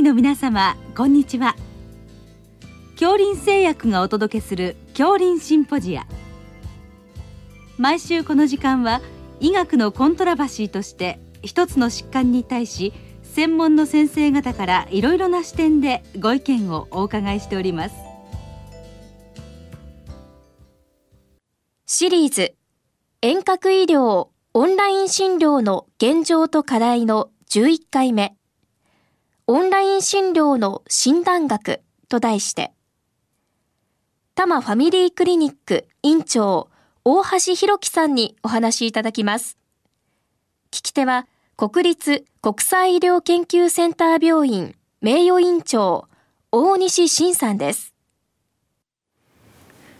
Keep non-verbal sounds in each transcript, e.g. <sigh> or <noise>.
臨床医の皆様こんにちは。恐林製薬がお届けする恐林シンポジア。毎週この時間は医学のコントラバシーとして一つの疾患に対し専門の先生方からいろいろな視点でご意見をお伺いしております。シリーズ遠隔医療オンライン診療の現状と課題の11回目。オンライン診療の診断学と題して多摩ファミリークリニック院長大橋弘樹さんにお話しいただきます。聞き手は国立国際医療研究センター病院名誉院長大西晋さんです。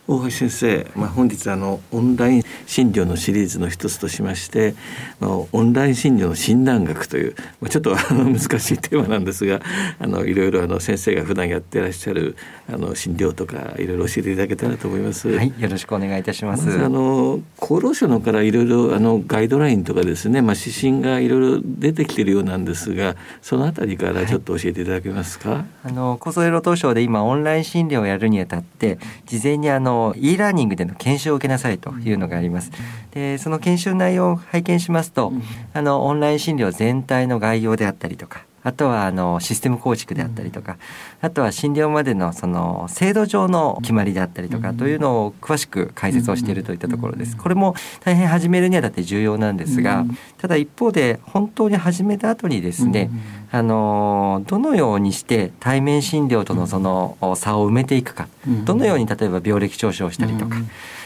大橋先生、まあ、本日あのオンライン診療のシリーズの一つとしまして、まあ、オンライン診療の診断学という、まあ、ちょっとあの難しいテーマなんですがあのいろいろあの先生が普段やってらっしゃるあの診療とかいろいろ教えていただけたらと思います。はい、よろしくお願いいたします。ま、あの厚労省のからいろいろあのガイドラインとかですね、まあ、指針がいろいろ出てきているようなんですがそのあたりからちょっと教えていただけますか？はい、あの厚生労働省で今オンライン診療をやるにあたって事前にあの e ラーニングでの研修を受けなさいというのがあります。でその研修内容を拝見しますと、あのオンライン診療全体の概要であったりとかあとはあのシステム構築であったりとか、あとは診療までのその制度上の決まりであったりとかというのを詳しく解説をしているといったところです。これも大変始めるにあたって重要なんですが、ただ一方で本当に始めた後にですね、あのどのようにして対面診療とのその差を埋めていくか、どのように例えば病歴調書をしたりとか、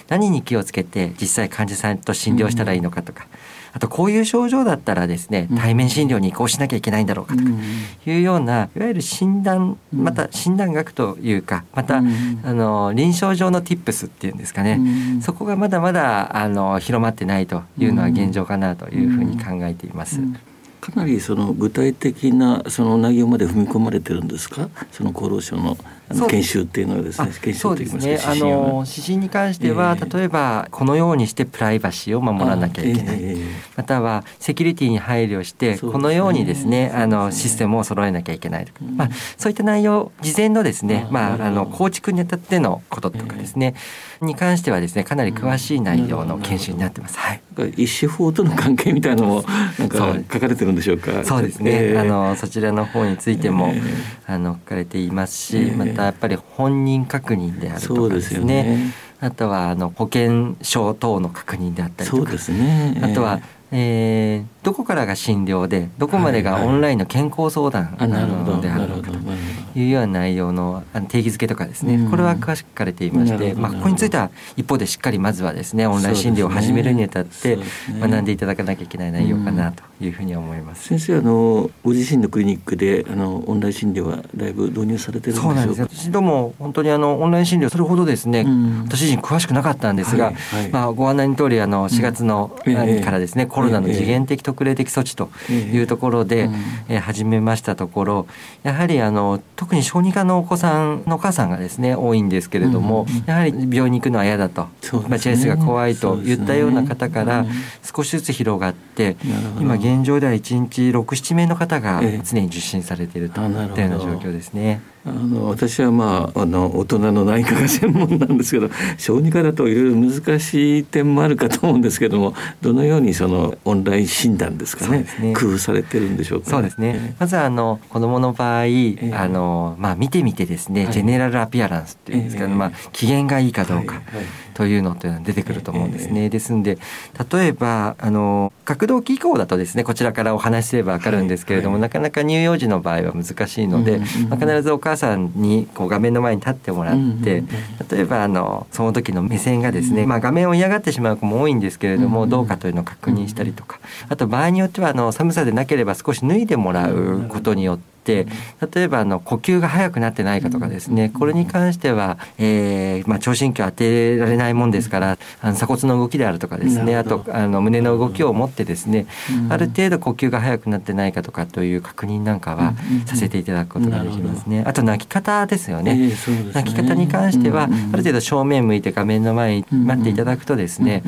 何に気をつけて実際患者さんと診療したらいいのかとか、あとこういう症状だったらですね対面診療に移行しなきゃいけないんだろうかとかいうようないわゆる診断また診断学というかまたあの臨床上の tips っていうんですかね。そこがまだまだあの広まってないというのは現状かなというふうに考えています。かなりその具体的なその内容まで踏み込まれてるんですか？その厚労省の研修っていうのはですね。研修ですね。あの指針に関しては、えー、例えばこのようにしてプライバシーを守らなきゃいけない、えー、またはセキュリティに配慮して、このようにですねあのシステムを揃えなきゃいけないとか、まあ、そういった内容事前のですね、まあ、あの構築にあたってのこととかですね、に関してはですねかなり詳しい内容の研修になってます。はい、医師法との関係みたいなのもなんか書かれてるんでしょうか。そうですね、えー、あのそちらの方についても、えー、あの書かれていますし、またやっぱり本人確認であるとかですね。すね。あとはあの保険証等の確認であったりとか、そうですね、あとはえー、どこからが診療でどこまでがオンラインの健康相談なのであるのか。というような内容の定義づけとかですね、これは詳しく書かれていまして、まあ、ここについては一方でしっかりまずはですねオンライン診療を始めるにあたって学んでいただかなきゃいけない内容かなというふうに思います。先生あのご自身のクリニックであのオンライン診療はだいぶ導入されてる。そうなんです私ども本当にあのオンライン診療それほどですね、私自身詳しくなかったんですが、はいはい、まあご案内の通りあの4月の、からですね、コロナの次元的特例的措置というところで、え始めましたところやはりあの特に小児科のお子さんのお母さんがですね多いんですけれども、やはり病院に行くのは嫌だと、待合室が怖いといったような方から少しずつ広がって今現状では1日67名の方が常に受診されているといったような状況ですね。あの私はまああの大人の内科が専門なんですけど小児科だといろいろ難しい点もあるかと思うんですけどもどのようにそのオンライン診断ですかね、ね、工夫されてるんでしょうか、そうですね、まずあの子どもの場合、えー、あのまあ、見てみてですね、はい、ジェネラルアピアランスっていうんですけど、えー、まあ、機嫌がいいかどうか。はいはいというのというのは出てくると思うんですね。ですんで例えばあの角動機以降だとですねこちらからお話しすればわかるんですけれども、はい。はい、なかなか乳幼児の場合は難しいので、まあ、必ずお母さんにこう画面の前に立ってもらって、例えばあのその時の目線がですね、まあ、画面を嫌がってしまう子も多いんですけれども、どうかというのを確認したりとか。あと場合によってはあの寒さでなければ少し脱いでもらうことによって例えばあの呼吸が速くなってないかとかですねこれに関しては、えーまあ、聴診器を当てられないもんですからあの鎖骨の動きであるとかですねあとあの胸の動きを持ってですねある程度呼吸が速くなってないかとかという確認なんかはさせていただくことができますね。あと泣き方ですよね。泣き方に関してはある程度正面向いて画面の前に待っていただくとですね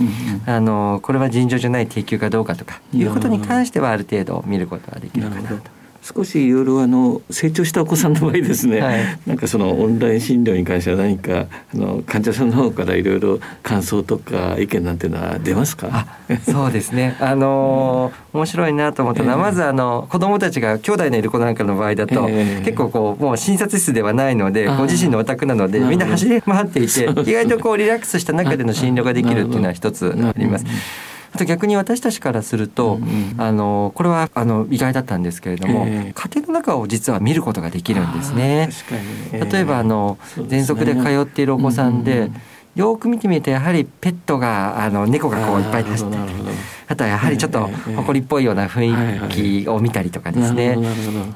あのこれは尋常じゃない低級かどうかとかいうことに関してはある程度見ることができるかなと。少しいろいろあの成長したお子さんの場合ですね、はい、なんかそのオンライン診療に関しては何かあの患者さんの方からいろいろ感想とか意見なんていうのは出ますか？そうですね。あのー、面白いなと思ったのは、えー、まずあの子供たちが兄弟のいる子なんかの場合だと、えー、結構こうもう診察室ではないのでご自身のお宅なのでみんな走り回っていて <laughs> 意外とこうリラックスした中での診療ができるっていうのは一つあります。あと逆に私たちからすると、うん、あのこれはあの意外だったんですけれども、えー、家庭の中を実は見ることができるんですね。えー、例えばあの、喘息で通っているお子さんで、うんよく見てみるとやはりペットがあの猫がこういっぱい走ってあとはやはりちょっと誇りっぽいような雰囲気を見たりとかですね。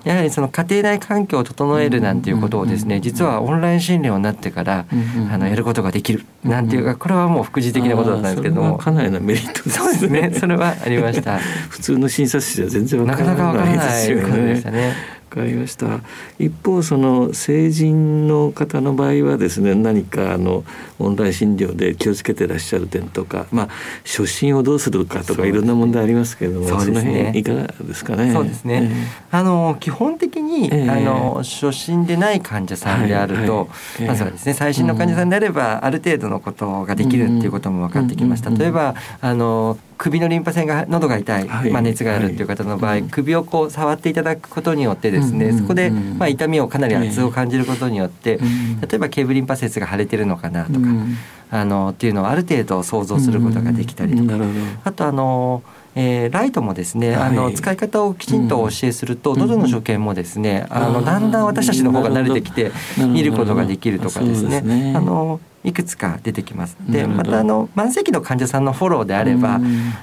やはりその家庭内環境を整えるなんていうことをですね実はオンライン診療になってからあのやることができるなんていうかこれはもう副次的なことだったんですけども。かなりのメリットそうですね。それはありました。<laughs> 普通の診察室では全然なかなかわからないですよね。かりました。一方その成人の方の場合はですね何かあのオンライン診療で気をつけてらっしゃる点とかまあ初診をどうするかとかいろんな問題ありますけれどもそ,、の辺いかがですかね？そうですね、えー、あの基本的に、えー、あの初診でない患者さんであると、はい。はい、まずはですね最新の患者さんであれば、ある程度のことができるっていうことも分かってきました、例えばあの首のリンパ腺が喉が痛い、まあ、熱があるっていう方の場合、首をこう触っていただくことによってですね、そこで、まあ、痛みをかなり圧を感じることによって、例えばケーブリンパ節が腫れてるのかなとか、あのっていうのをある程度想像することができたりとか、あとあのえー、ライトもですね、あの使い方をきちんとお教えすると、喉の所見もですね、あのだんだん私たちの方が慣れてきて見ることができるとかですね。あのいくつか出てきます。でまたあの慢性期の患者さんのフォローであれば、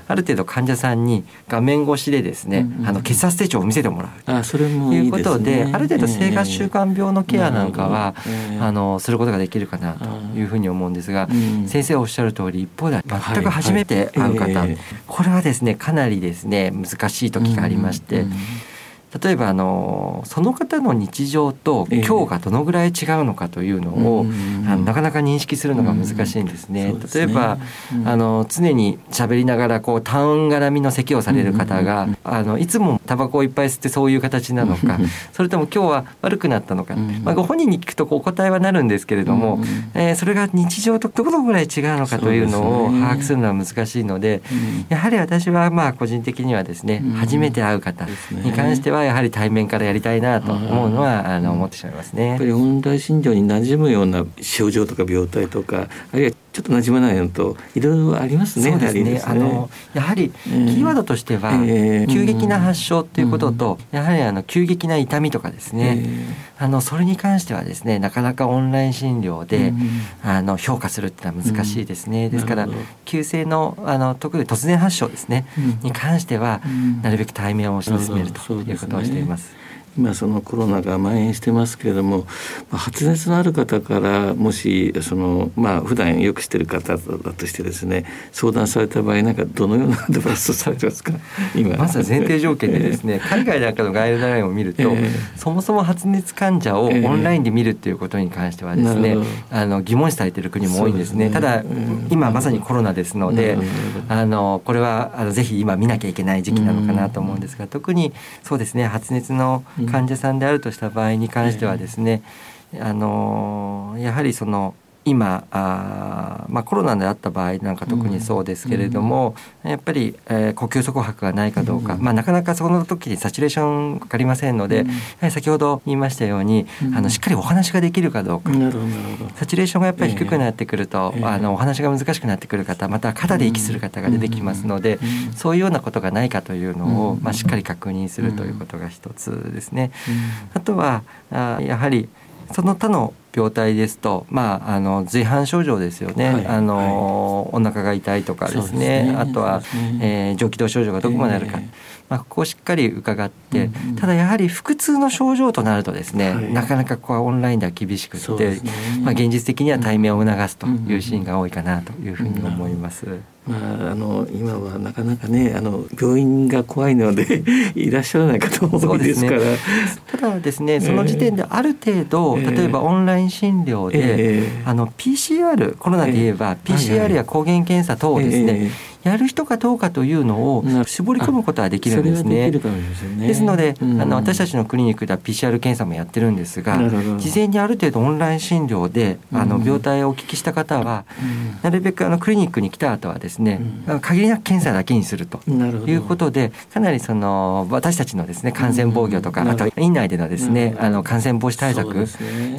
ある程度患者さんに画面越しでですね、あの血圧手帳を見せてもらうあそれもいうことで、ある程度生活習慣病のケアなんかは、あのすることができるかなというふうに思うんですが、先生おっしゃる通り一方で全く初めて会う方、これはですねかなりですね難しい時がありまして。例えばあのその方の日常と今日がどのぐらい違うのかというのを、あのなかなか認識するのが難しいんですね。例えば、あの常に喋りながらこうタウン絡みの咳をされる方が、あのいつもタバコをいっぱい吸ってそういう形なのかそれとも今日は悪くなったのか、まあ、ご本人に聞くとお答えはなるんですけれども、えー、それが日常とどのぐらい違うのかというのを把握するのは難しいので、やはり私はまあ個人的にはですね、初めて会う方に関してははやはり対面からやりたいなと思うのはあの思ってしまいますね。やっぱりオンライン診療に馴染むような症状とか病態とかあるいはちょっと馴染まないのといろいろありますね。そうですね。ね。あのやはりキーワードとしては、えー、急激な発症っていうことと、うん、やはりあの急激な痛みとかですね。えー、あのそれに関してはですね、なかなかオンライン診療で、うん、あの評価するっていうのは難しいですね。うん、ですから急性のあの特に突然発症ですね、に関しては、なるべく対面を進めるということをしています。今そのコロナが蔓延してますけれども発熱のある方からもしそのまあ普段よくしてる方だとしてですね相談された場合なんかどのようなアドバイスをされてますか？今。まずは前提条件でですね海外なんかのガイドラインを見ると、えー、そもそも発熱患者をオンラインで見るっていうことに関してはですね、えー、あの疑問視されている国も多いんですね、ね、ただ、今まさにコロナですのであのこれはあのぜひ今見なきゃいけない時期なのかなと思うんですが、特にそうですね発熱の患者さんであるとした場合に関してはですね、あのやはりその今あ、まあ、コロナであった場合なんか特にそうですけれども、うん、やっぱり、えー、呼吸側拍がないかどうか、うん、まあ、なかなかその時にサチュレーションかかりませんので、うん、先ほど言いましたように、あのしっかりお話ができるかどうか、サチュレーションがやっぱり低くなってくると、えー、あのお話が難しくなってくる方また肩で息する方が出てきますので、そういうようなことがないかというのを、まあ、しっかり確認するということが一つですね。あとはあやはりその他の病態ですと、まあ、あの随伴症状ですよね、はい、あの、はい、お腹が痛いとかですね、ね、あとは、ね。えー、上気道症状がどこまであるか、えー、まあ、ここをしっかり伺って、うんうん、ただやはり腹痛の症状となるとですね、はい、なかなかここはオンラインでは厳しくて、ね、まあ、現実的には対面を促すというシーンが多いかなというふうに思います。まあ、あの今はなかなかねあの病院が怖いので <laughs> いらっしゃらない方も多いですから、ね、ただですねその時点である程度、えー、例えばオンライン診療で、えー、あの PCR コロナで言えば、PCR や抗原検査等をですね、やる人かどうかというのを絞り込むことはできるんですね。でね。ですので、うん、あの私たちのクリニックでは PCR 検査もやってるんですが事前にある程度オンライン診療であの病態をお聞きした方は、うん、なるべくあのクリニックに来た後はですね、うん、限りなく検査だけにするということでかなりその私たちのですね感染防御とか、あと院内でのですね、あの感染防止対策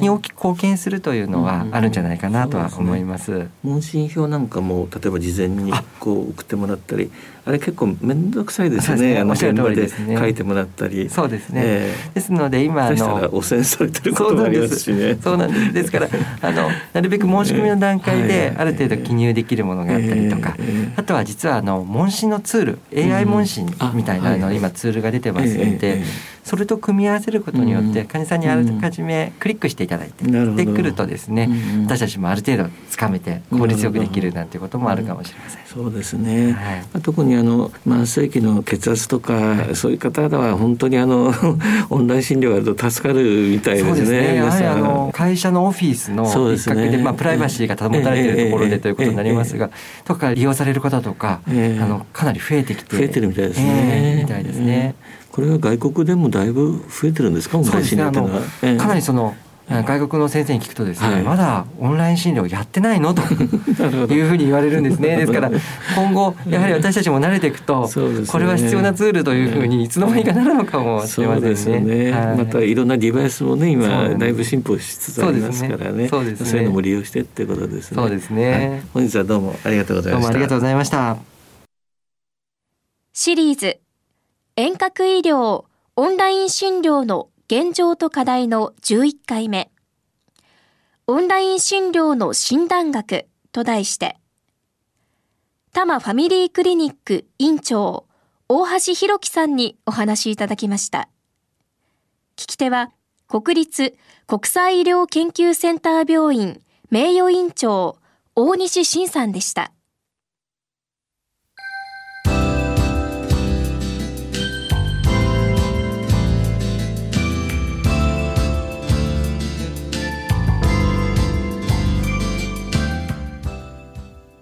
に大きく貢献するというのはあるんじゃないかなとは思います。問診票なんかも例えば事前にこう送ってもらったりあれ結構面倒くさいですね。あの現場で書いてもらったり。そうですね。えー、ですので今あの汚染されてることもありますしね。そうなんです。ですから <laughs> あのなるべく申し込みの段階である程度記入できるものがあったりとか、あとは実はあの問診のツール AI 問診みたいなの今ツールが出てますので。それと組み合わせることによって患者さんにあらかじめクリックしていただいて、でくるとですね、私たちもある程度つかめて効率よくできるなんていうこともあるかもしれません。そうですね、はい、特にあの慢性期の血圧とか、はい、そういう方は本当にあの <laughs> オンライン診療があると助かるみたいですね。ね。やはりあの会社のオフィスの一角で、ね、まあ、プライバシーが保たれているところでということになりますが、とか利用される方とか、あのかなり増えてきて増えてるみたいですね。みたいですね。これは外国でもだいぶ増えてるんですか、そうですね、あの、かなりその外国の先生に聞くとですね、はい、まだオンライン診療やってないの？と <laughs> いうふうに言われるんですね。ですから今後やはり私たちも慣れていくと、ね、これは必要なツールというふうにい。つの間にかなるのかもしれませんね。ね。はい、またいろんなデバイスもね今だいぶ進歩しつつありますからね。そうですね。そういうのも利用してってことですね。そうですね、はい、本日はどうもありがとうございました。どうもありがとうございました。シリーズ遠隔医療オンライン診療の現状と課題の11回目。オンライン診療の診断学と題して、多摩ファミリークリニック院長、大橋弘樹さんにお話しいただきました。聞き手は、国立国際医療研究センター病院名誉院長、大西晋さんでした。